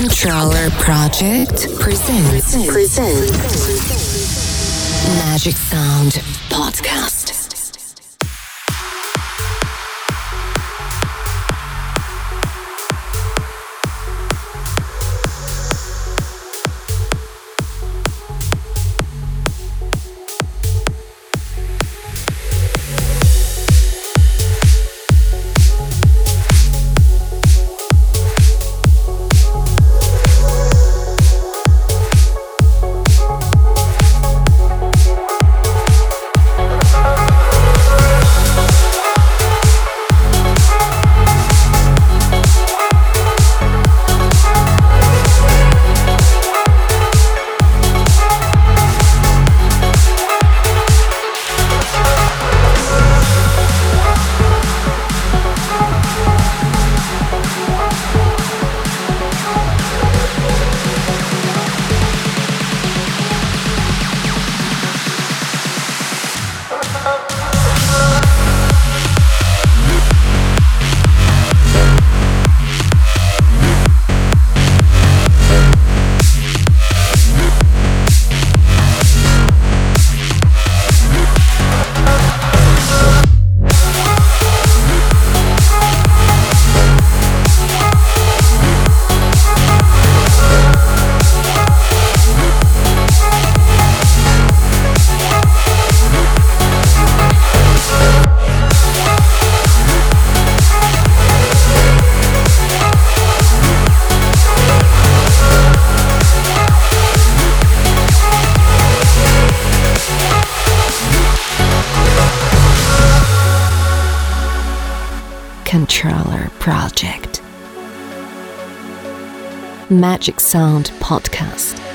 Controller Project presents, presents Magic Sound Podcast. Controller Project. Magic Sound Podcast.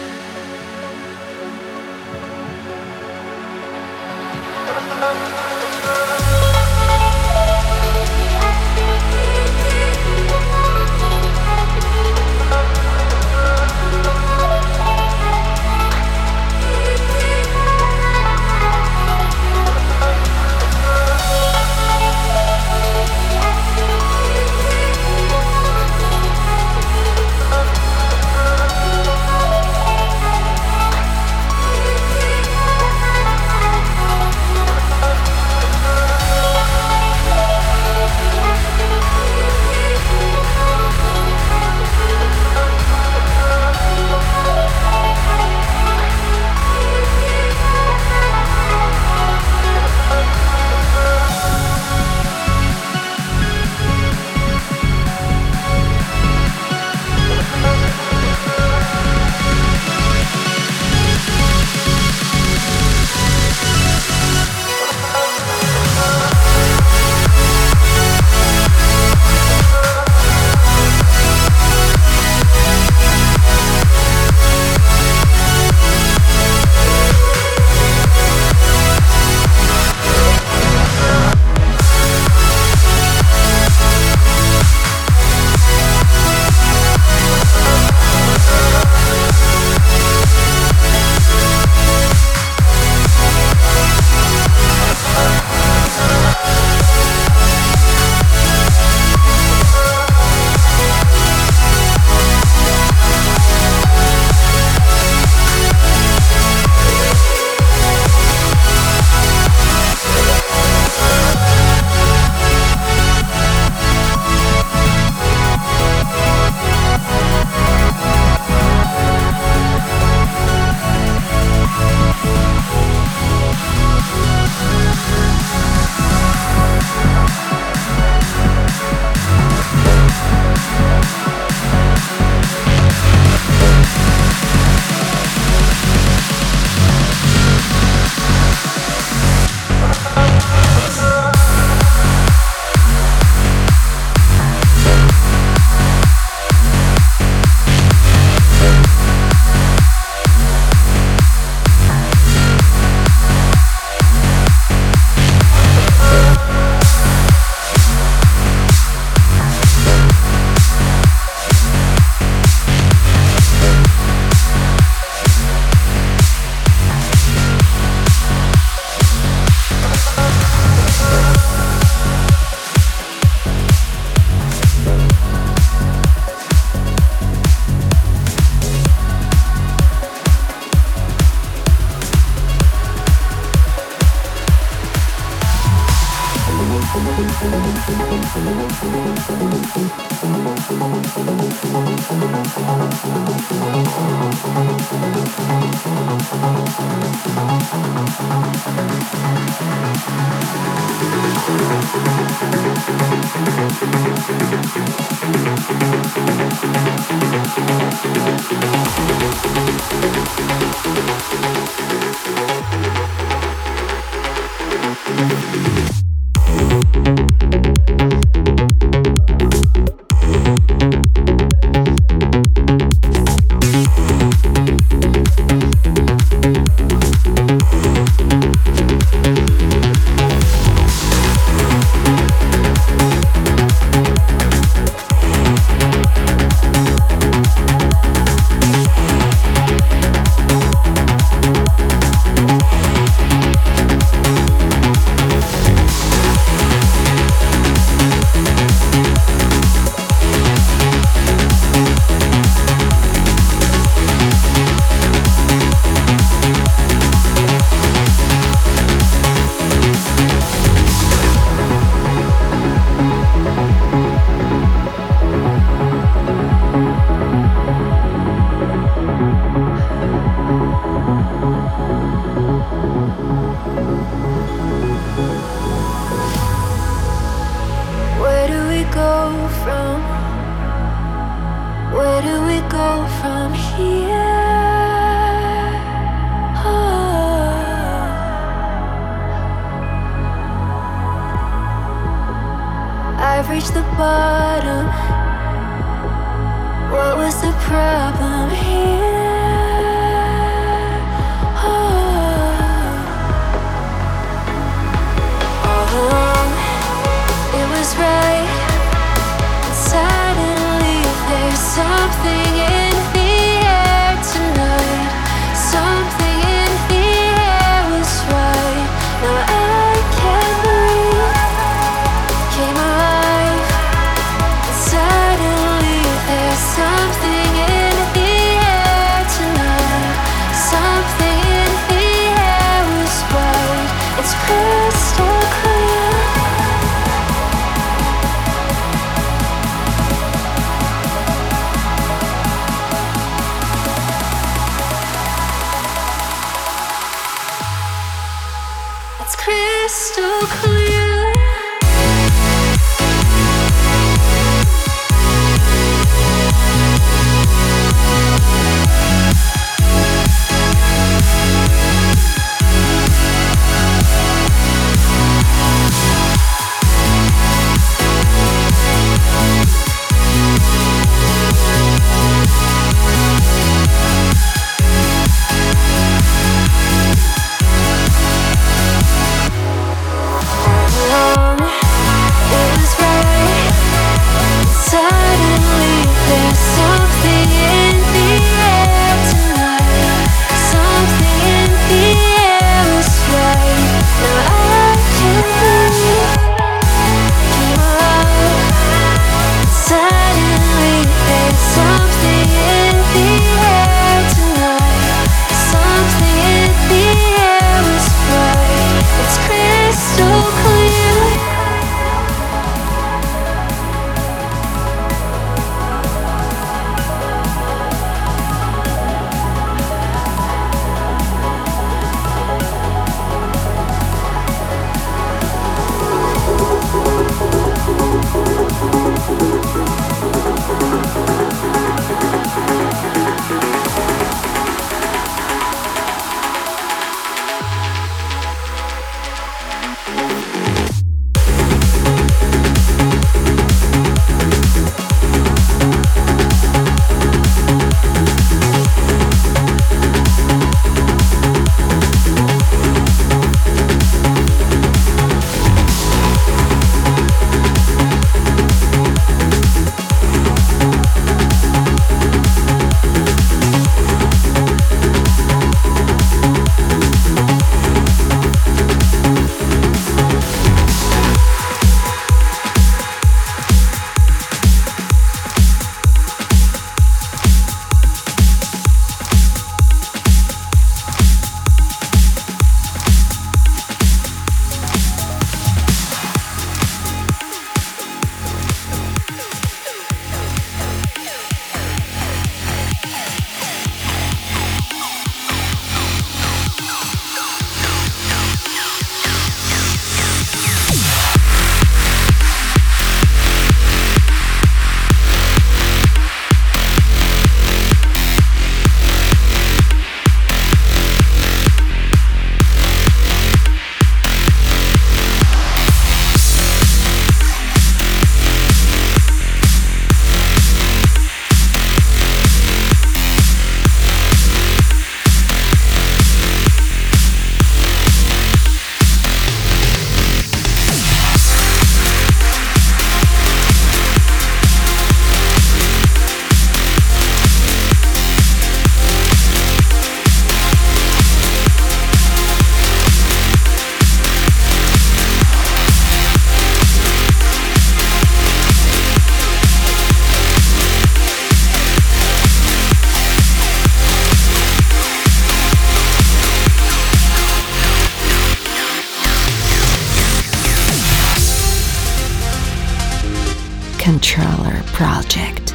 Controller Project.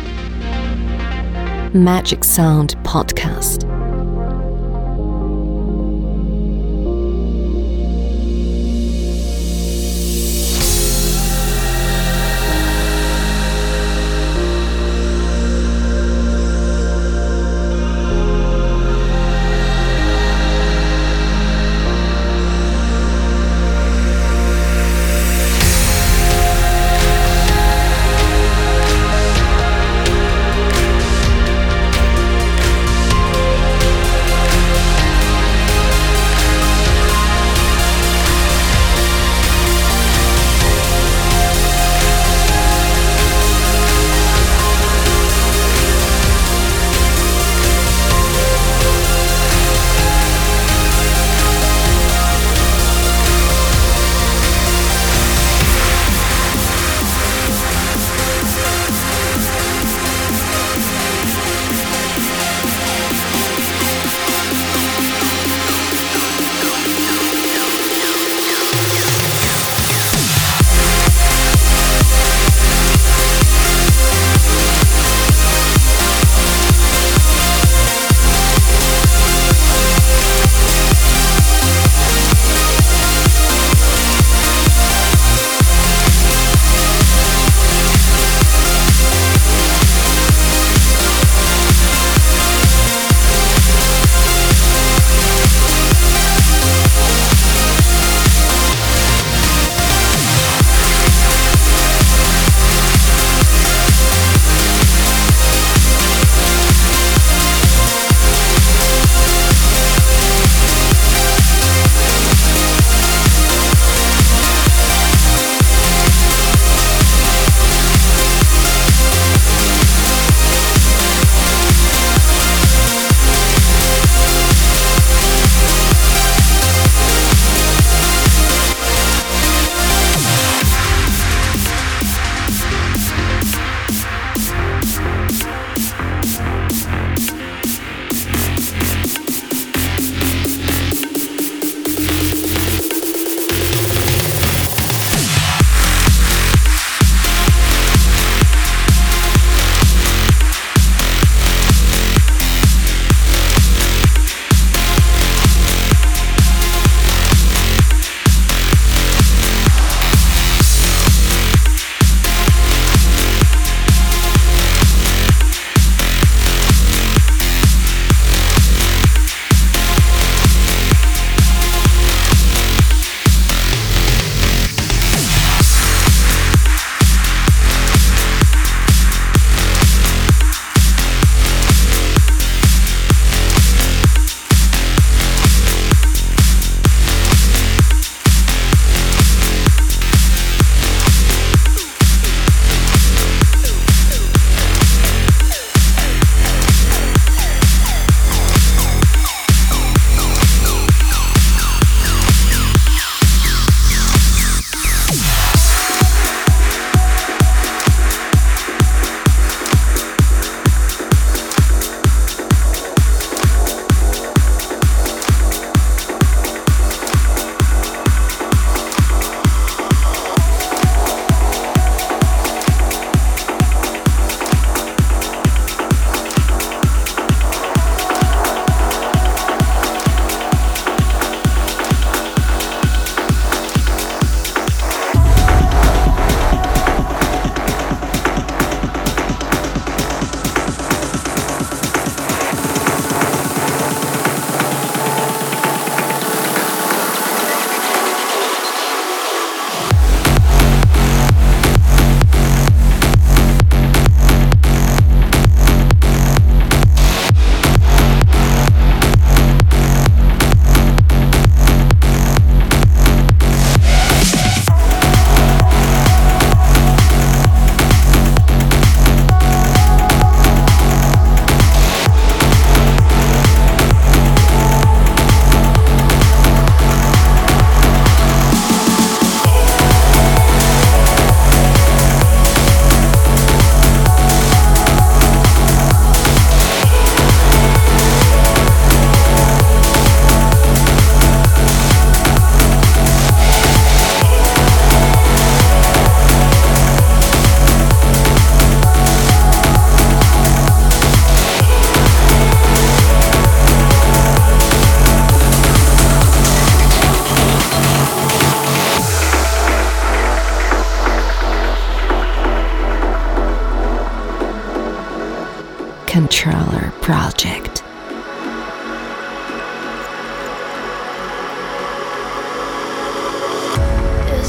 Magic Sound Podcast.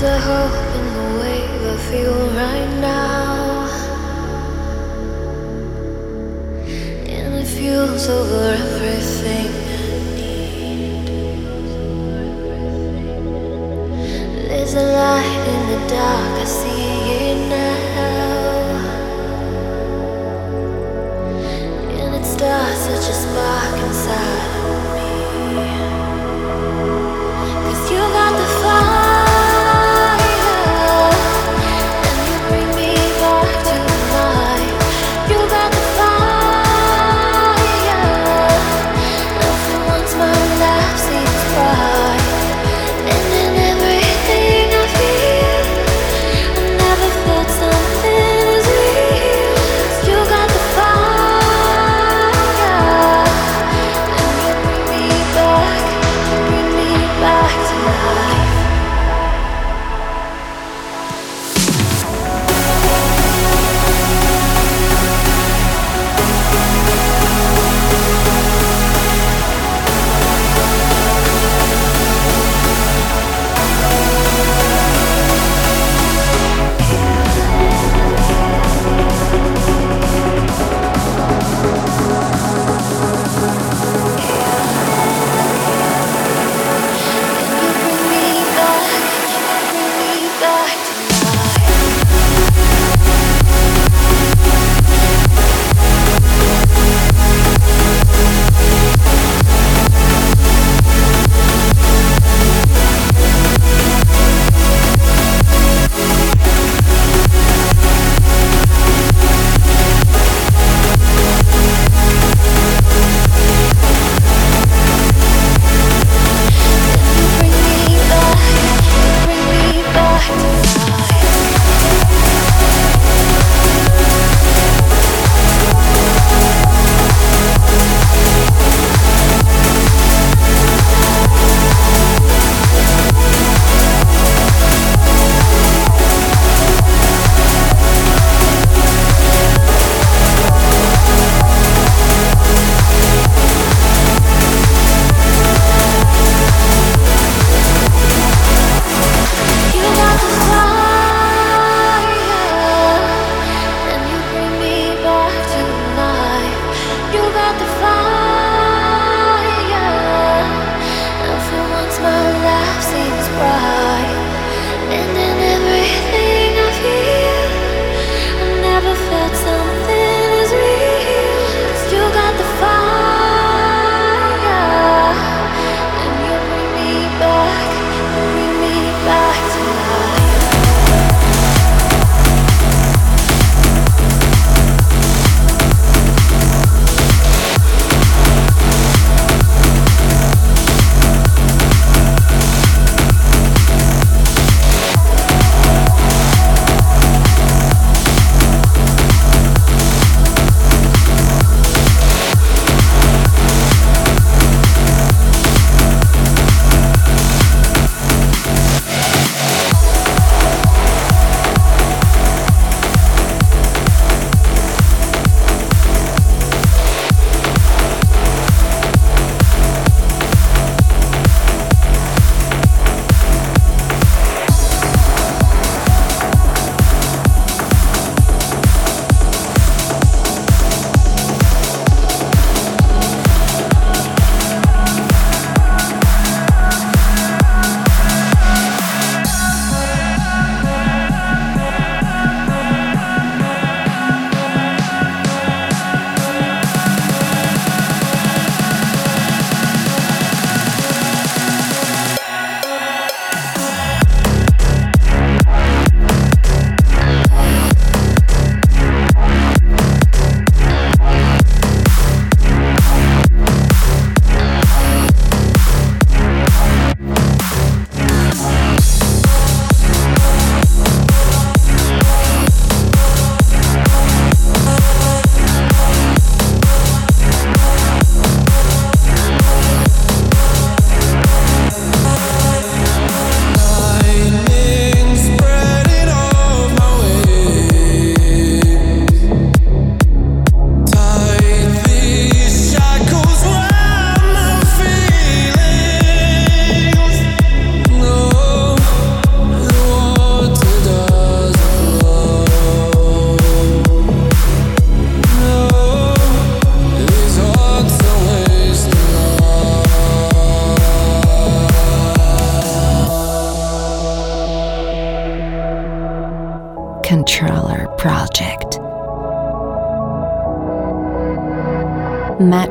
a hope in the way I feel right now. And it feels over everything I need. There's a light in the dark.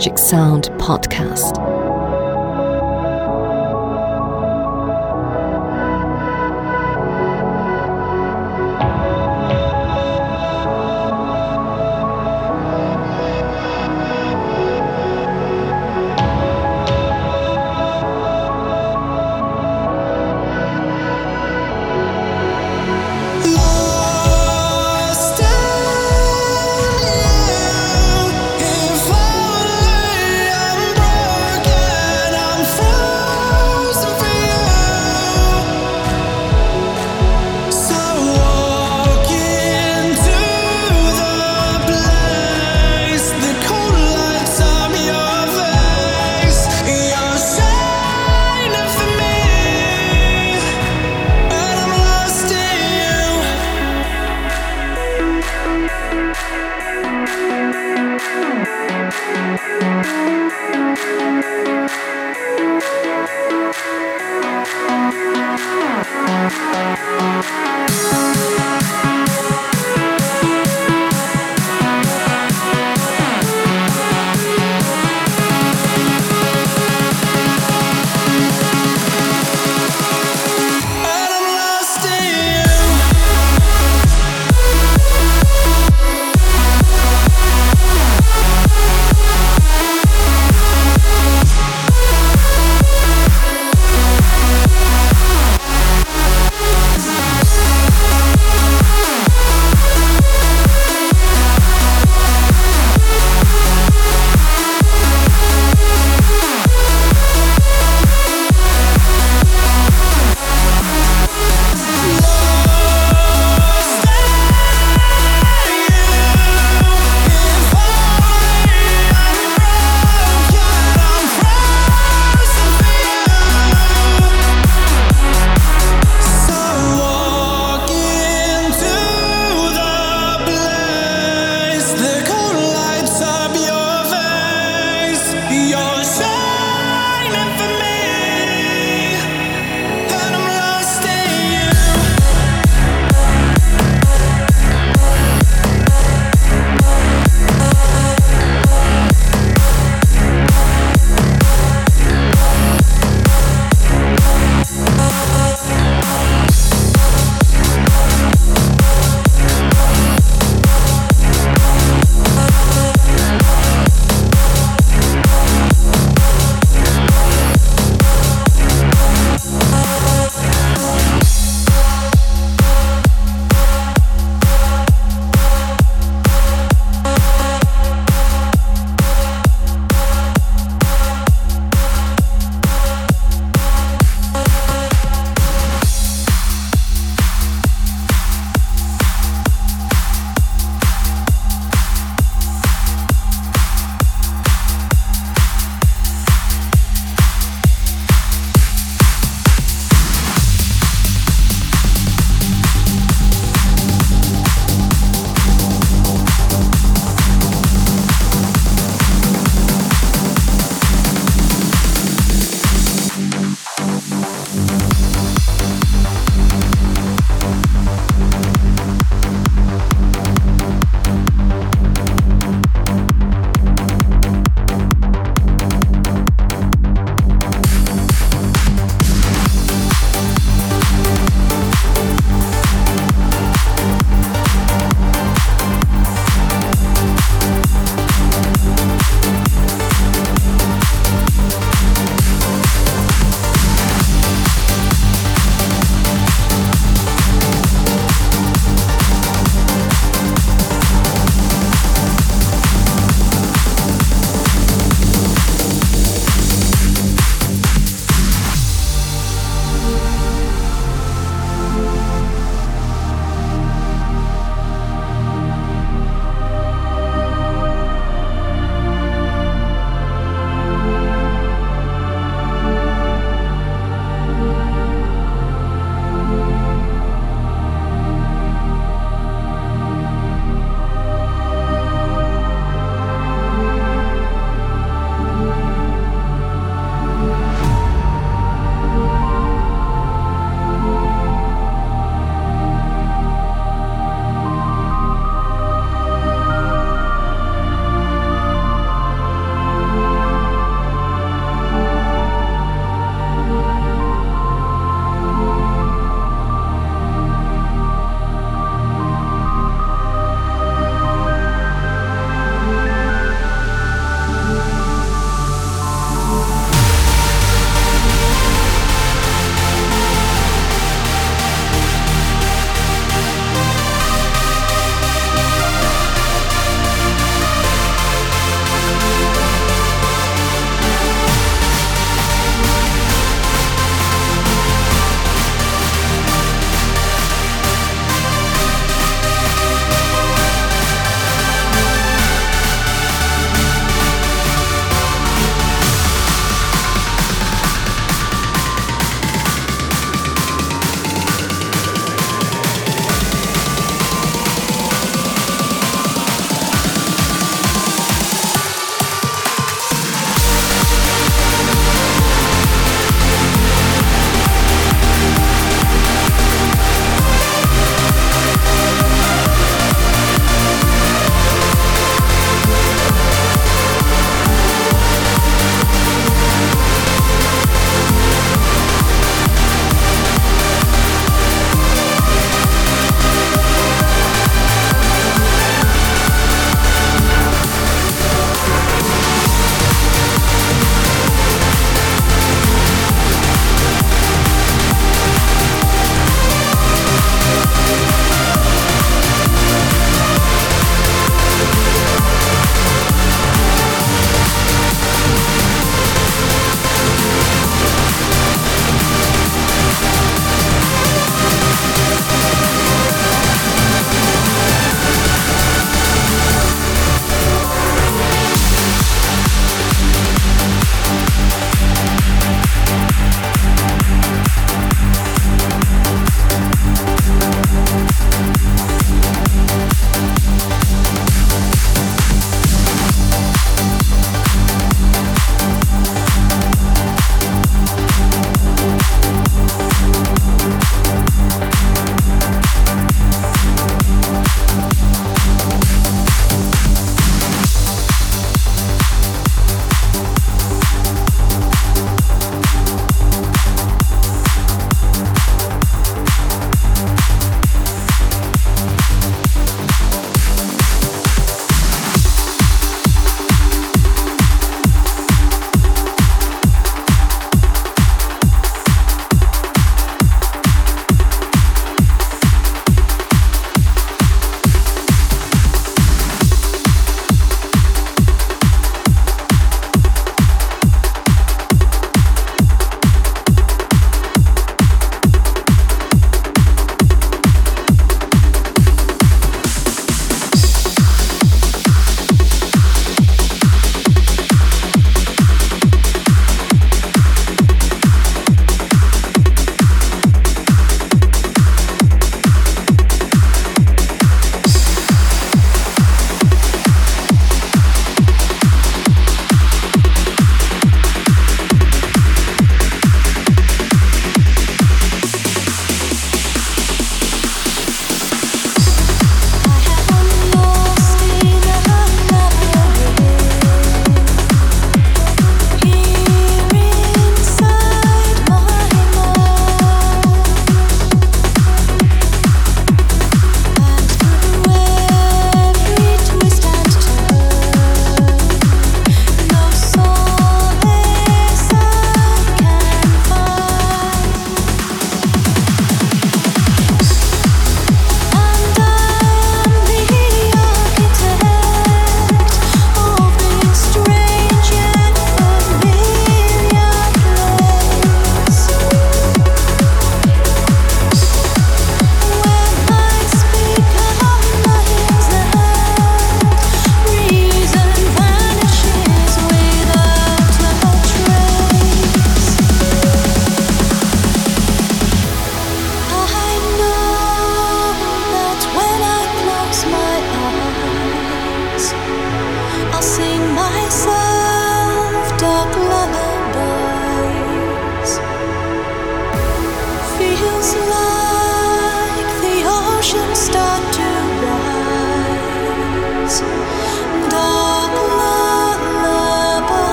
Magic Sound Podcast.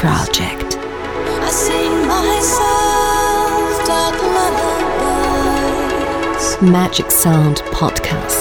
Project. I sing myself. Magic Sound Podcast.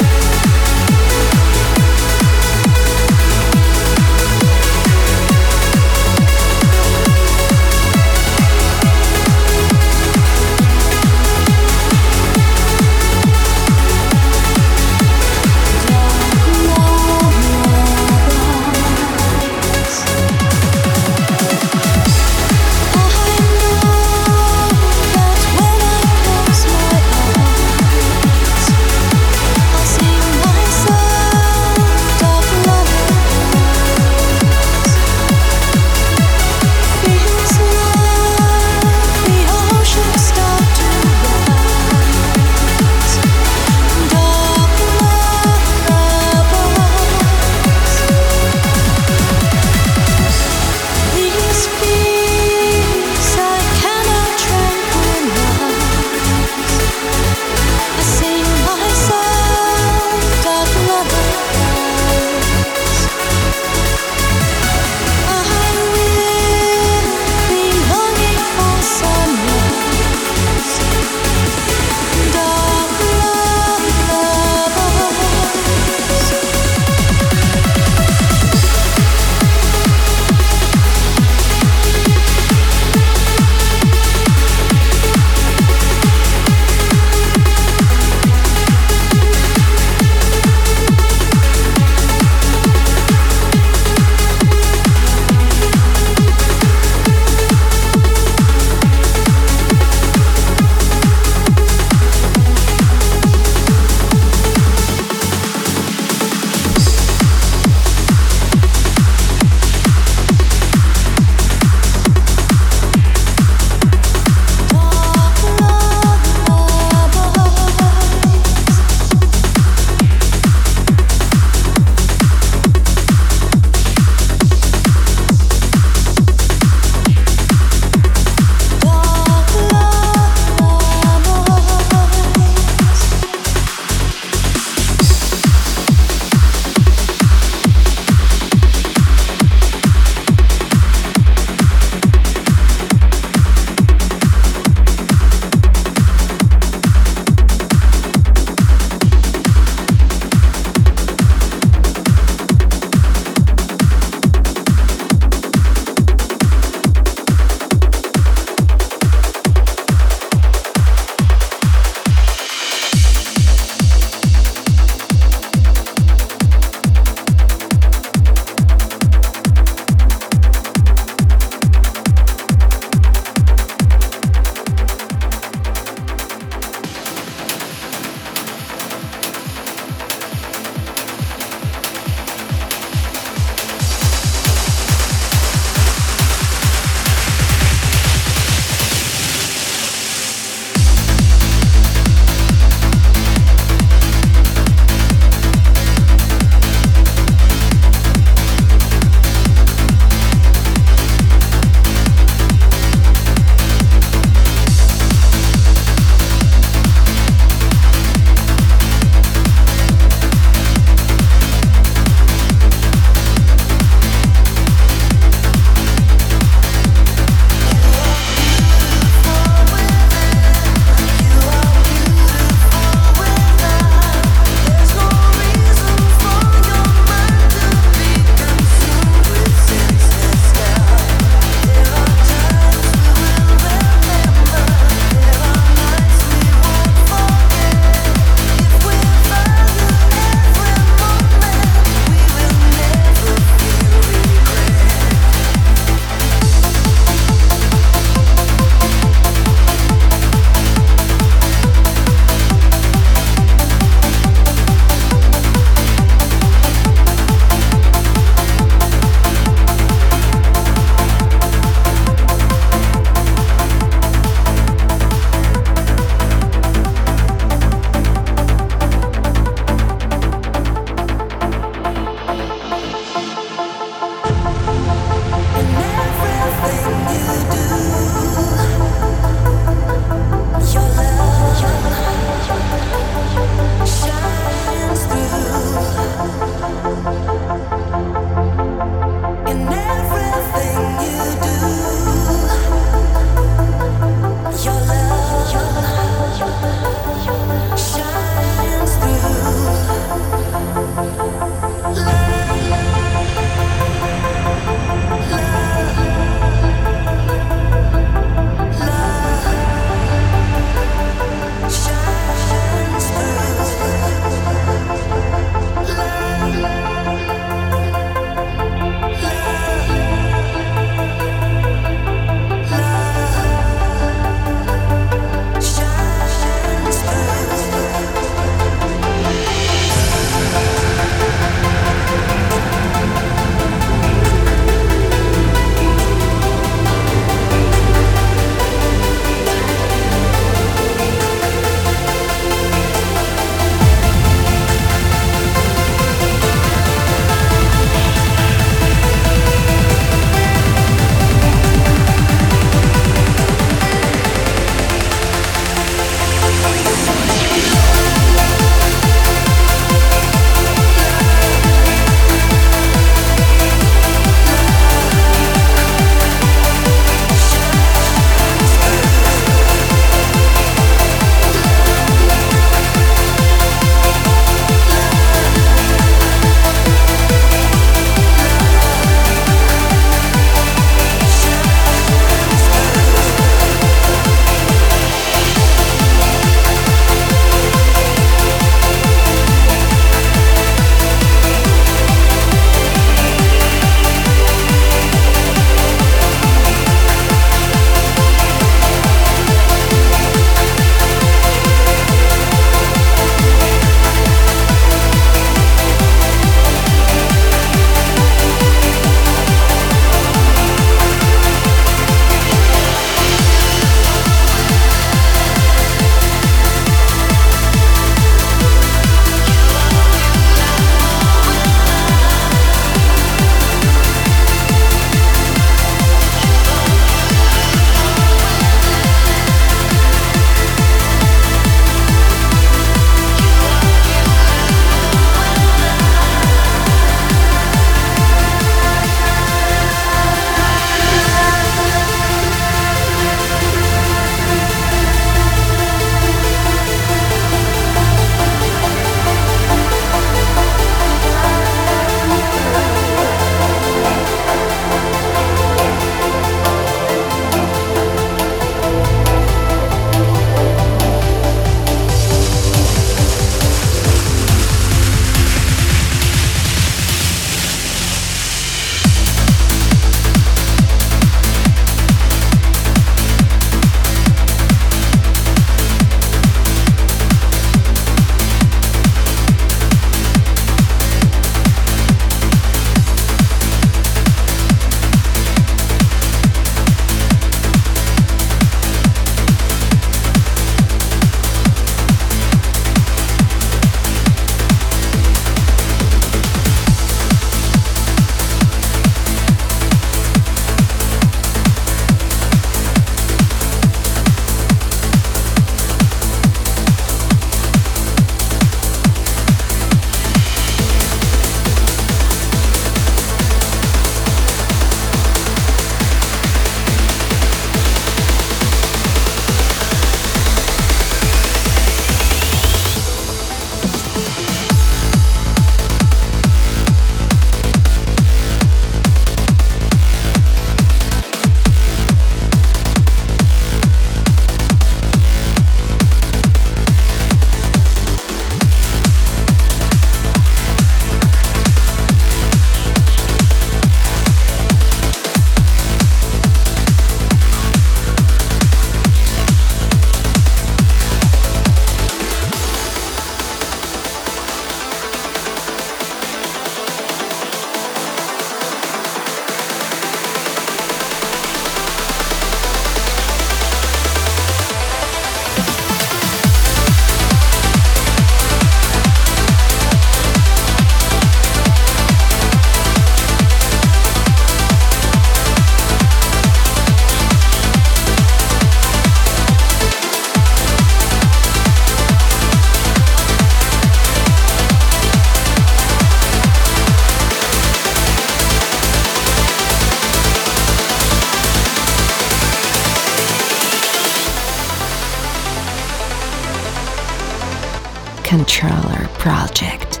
Controller Project.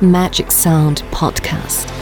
Magic Sound Podcast.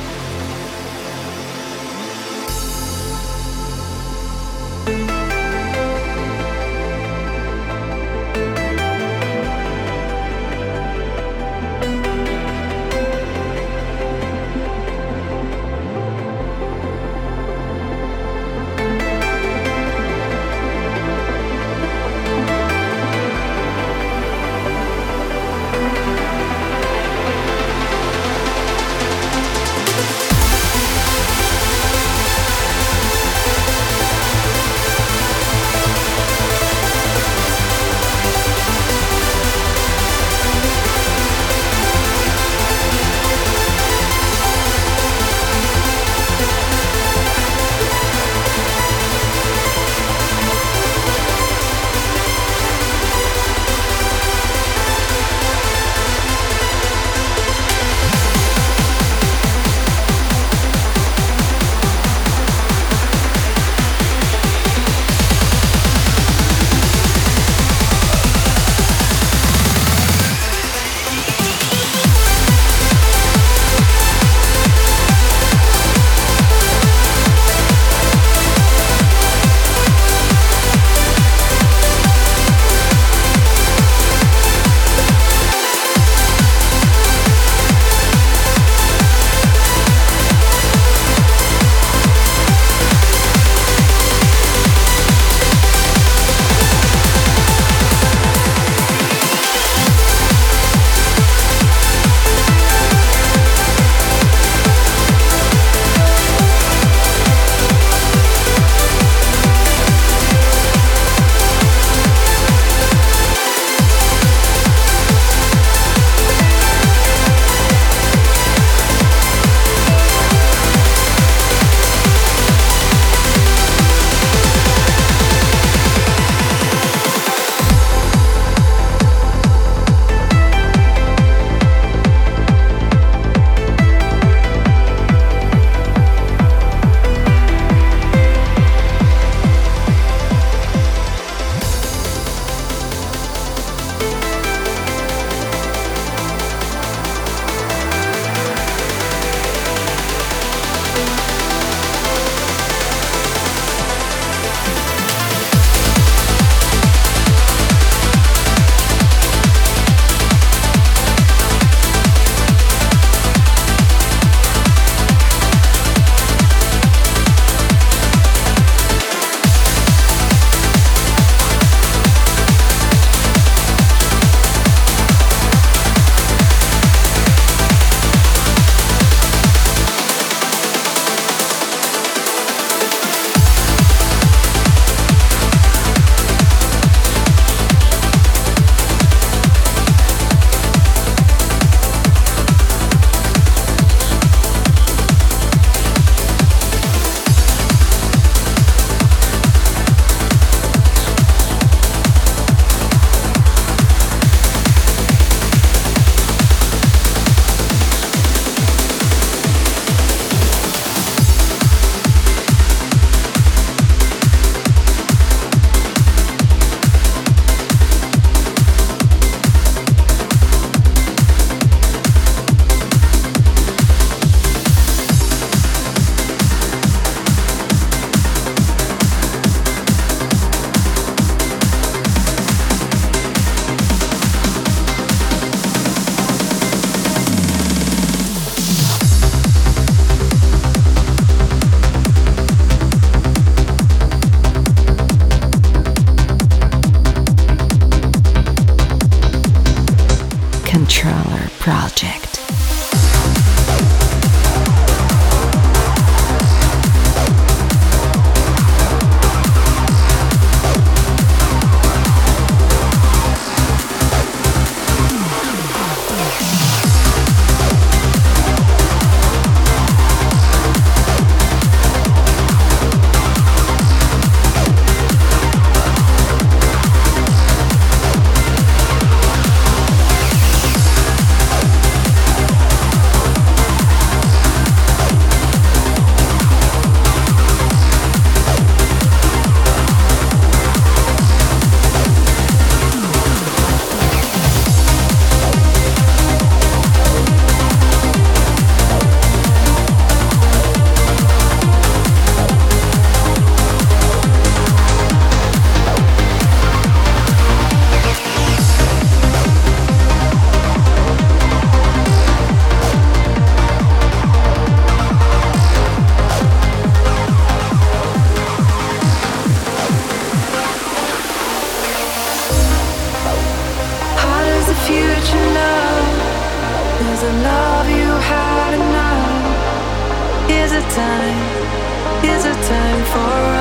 time? Is a time for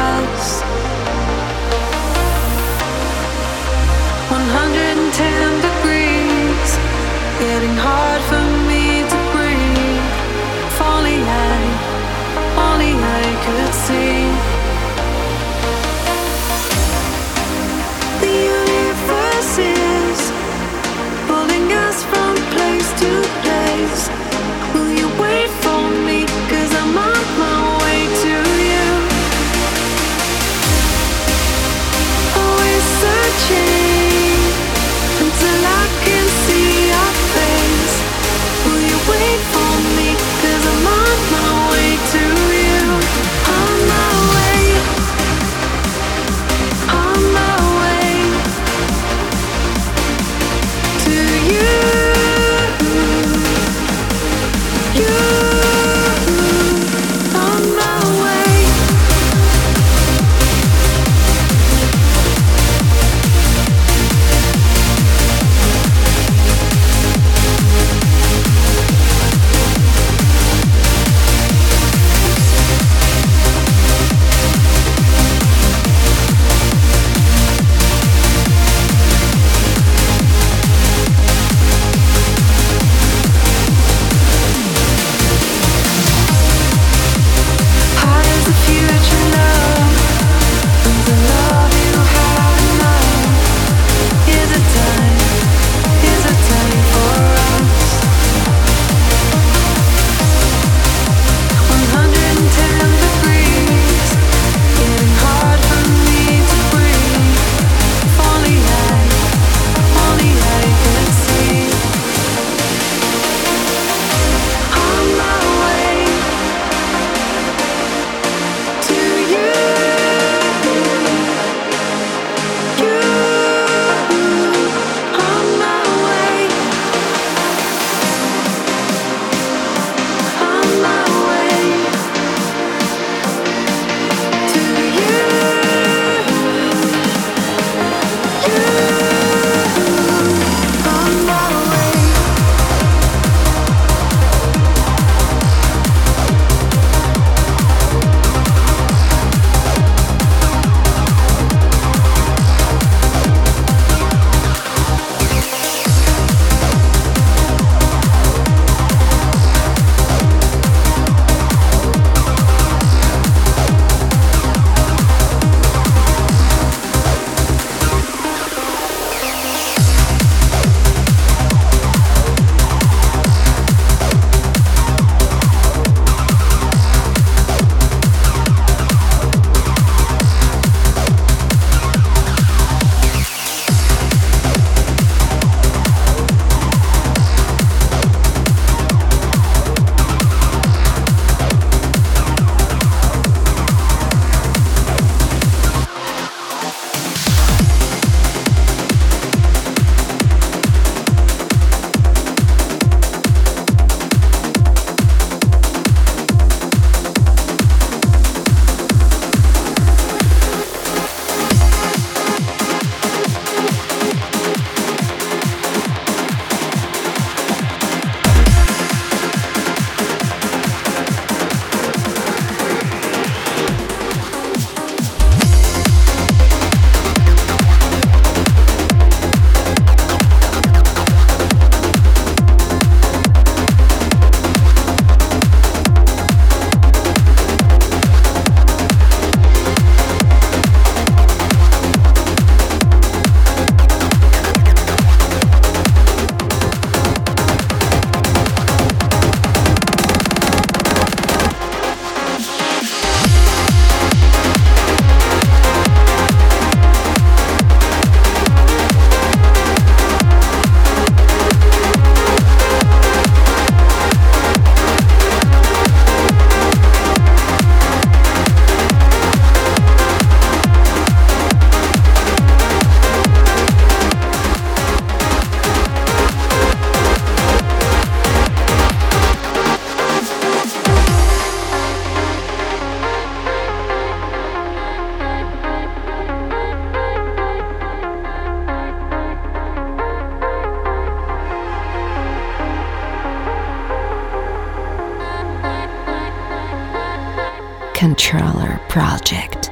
Project.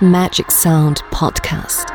Magic Sound Podcast.